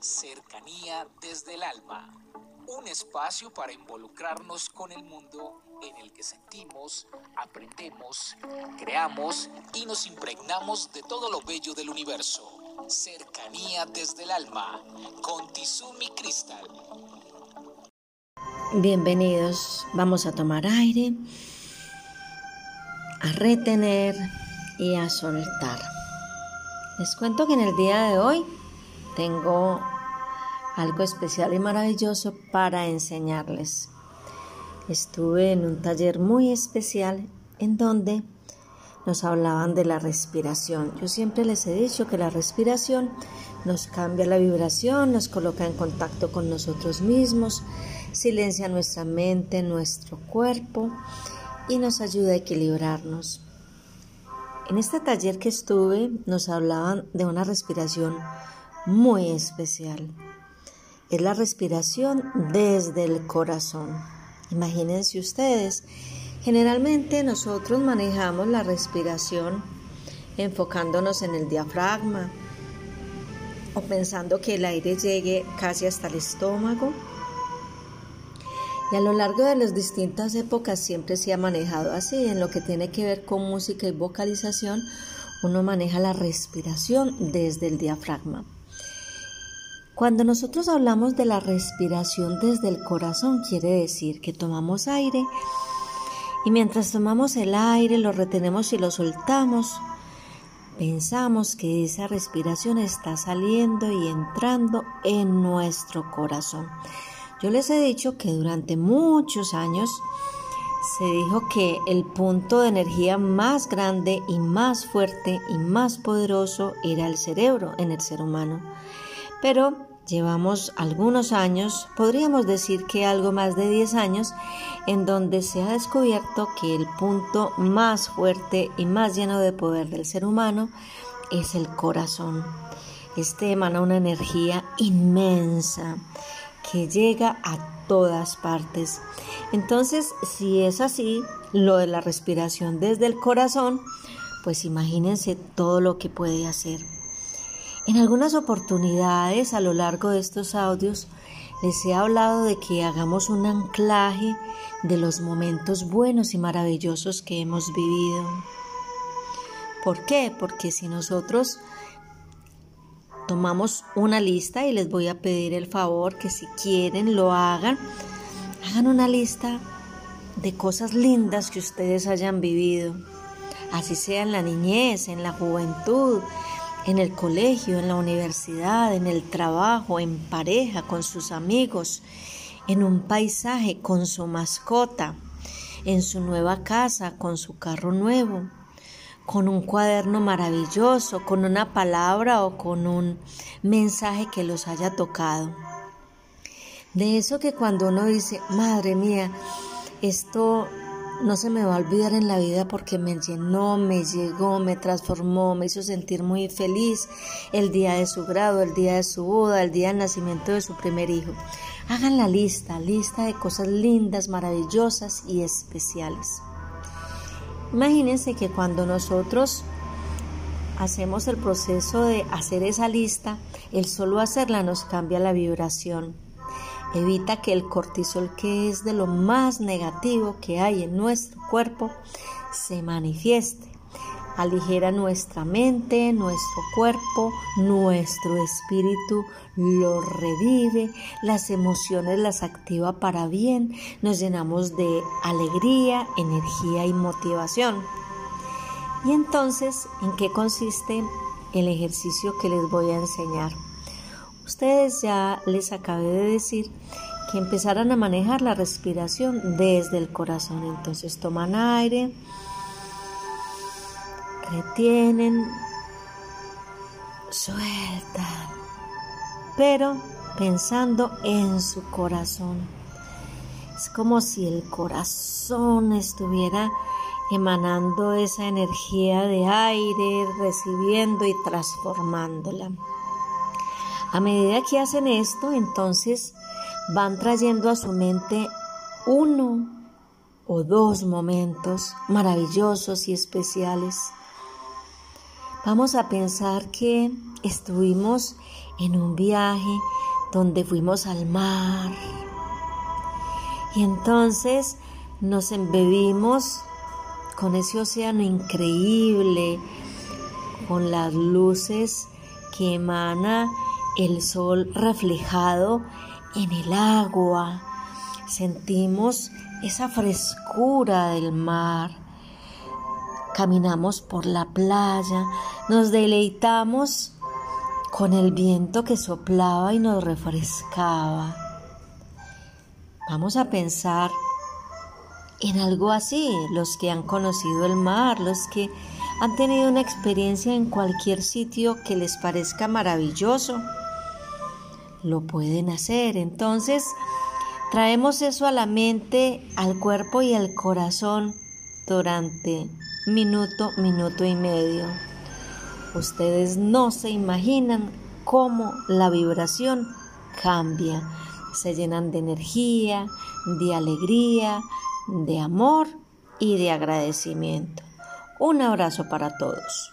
Cercanía desde el alma. Un espacio para involucrarnos con el mundo en el que sentimos, aprendemos, creamos y nos impregnamos de todo lo bello del universo. Cercanía desde el alma con Tizumi Crystal. Bienvenidos, vamos a tomar aire, a retener y a soltar. Les cuento que en el día de hoy tengo algo especial y maravilloso para enseñarles. Estuve en un taller muy especial en donde nos hablaban de la respiración. Yo siempre les he dicho que la respiración nos cambia la vibración, nos coloca en contacto con nosotros mismos, silencia nuestra mente, nuestro cuerpo y nos ayuda a equilibrarnos. En este taller que estuve nos hablaban de una respiración muy especial. Es la respiración desde el corazón. Imagínense ustedes, generalmente nosotros manejamos la respiración enfocándonos en el diafragma o pensando que el aire llegue casi hasta el estómago. Y a lo largo de las distintas épocas siempre se ha manejado así. En lo que tiene que ver con música y vocalización, uno maneja la respiración desde el diafragma. Cuando nosotros hablamos de la respiración desde el corazón, quiere decir que tomamos aire y mientras tomamos el aire lo retenemos y lo soltamos, pensamos que esa respiración está saliendo y entrando en nuestro corazón. Yo les he dicho que durante muchos años se dijo que el punto de energía más grande y más fuerte y más poderoso era el cerebro en el ser humano. Pero llevamos algunos años, podríamos decir que algo más de 10 años, en donde se ha descubierto que el punto más fuerte y más lleno de poder del ser humano es el corazón. Este emana una energía inmensa que llega a todas partes. Entonces, si es así, lo de la respiración desde el corazón, pues imagínense todo lo que puede hacer. En algunas oportunidades a lo largo de estos audios les he hablado de que hagamos un anclaje de los momentos buenos y maravillosos que hemos vivido. ¿Por qué? Porque si nosotros tomamos una lista y les voy a pedir el favor que si quieren lo hagan, hagan una lista de cosas lindas que ustedes hayan vivido, así sea en la niñez, en la juventud, en el colegio, en la universidad, en el trabajo, en pareja, con sus amigos, en un paisaje, con su mascota, en su nueva casa, con su carro nuevo, con un cuaderno maravilloso, con una palabra o con un mensaje que los haya tocado. De eso que cuando uno dice, madre mía, esto no se me va a olvidar en la vida porque me llenó, me llegó, me transformó, me hizo sentir muy feliz el día de su grado, el día de su boda, el día del nacimiento de su primer hijo. Hagan la lista, lista de cosas lindas, maravillosas y especiales. Imagínense que cuando nosotros hacemos el proceso de hacer esa lista, el solo hacerla nos cambia la vibración evita que el cortisol, que es de lo más negativo que hay en nuestro cuerpo, se manifieste. Aligera nuestra mente, nuestro cuerpo, nuestro espíritu, lo revive, las emociones las activa para bien, nos llenamos de alegría, energía y motivación. Y entonces, ¿en qué consiste el ejercicio que les voy a enseñar? Ustedes ya les acabé de decir que empezaran a manejar la respiración desde el corazón. Entonces toman aire, retienen, sueltan, pero pensando en su corazón. Es como si el corazón estuviera emanando esa energía de aire, recibiendo y transformándola. A medida que hacen esto, entonces van trayendo a su mente uno o dos momentos maravillosos y especiales. Vamos a pensar que estuvimos en un viaje donde fuimos al mar. Y entonces nos embebimos con ese océano increíble, con las luces que emana el sol reflejado en el agua. Sentimos esa frescura del mar. Caminamos por la playa, nos deleitamos con el viento que soplaba y nos refrescaba. Vamos a pensar en algo así, los que han conocido el mar, los que han tenido una experiencia en cualquier sitio que les parezca maravilloso, lo pueden hacer. Entonces, traemos eso a la mente, al cuerpo y al corazón durante minuto, minuto y medio. Ustedes no se imaginan cómo la vibración cambia. Se llenan de energía, de alegría, de amor y de agradecimiento. Un abrazo para todos.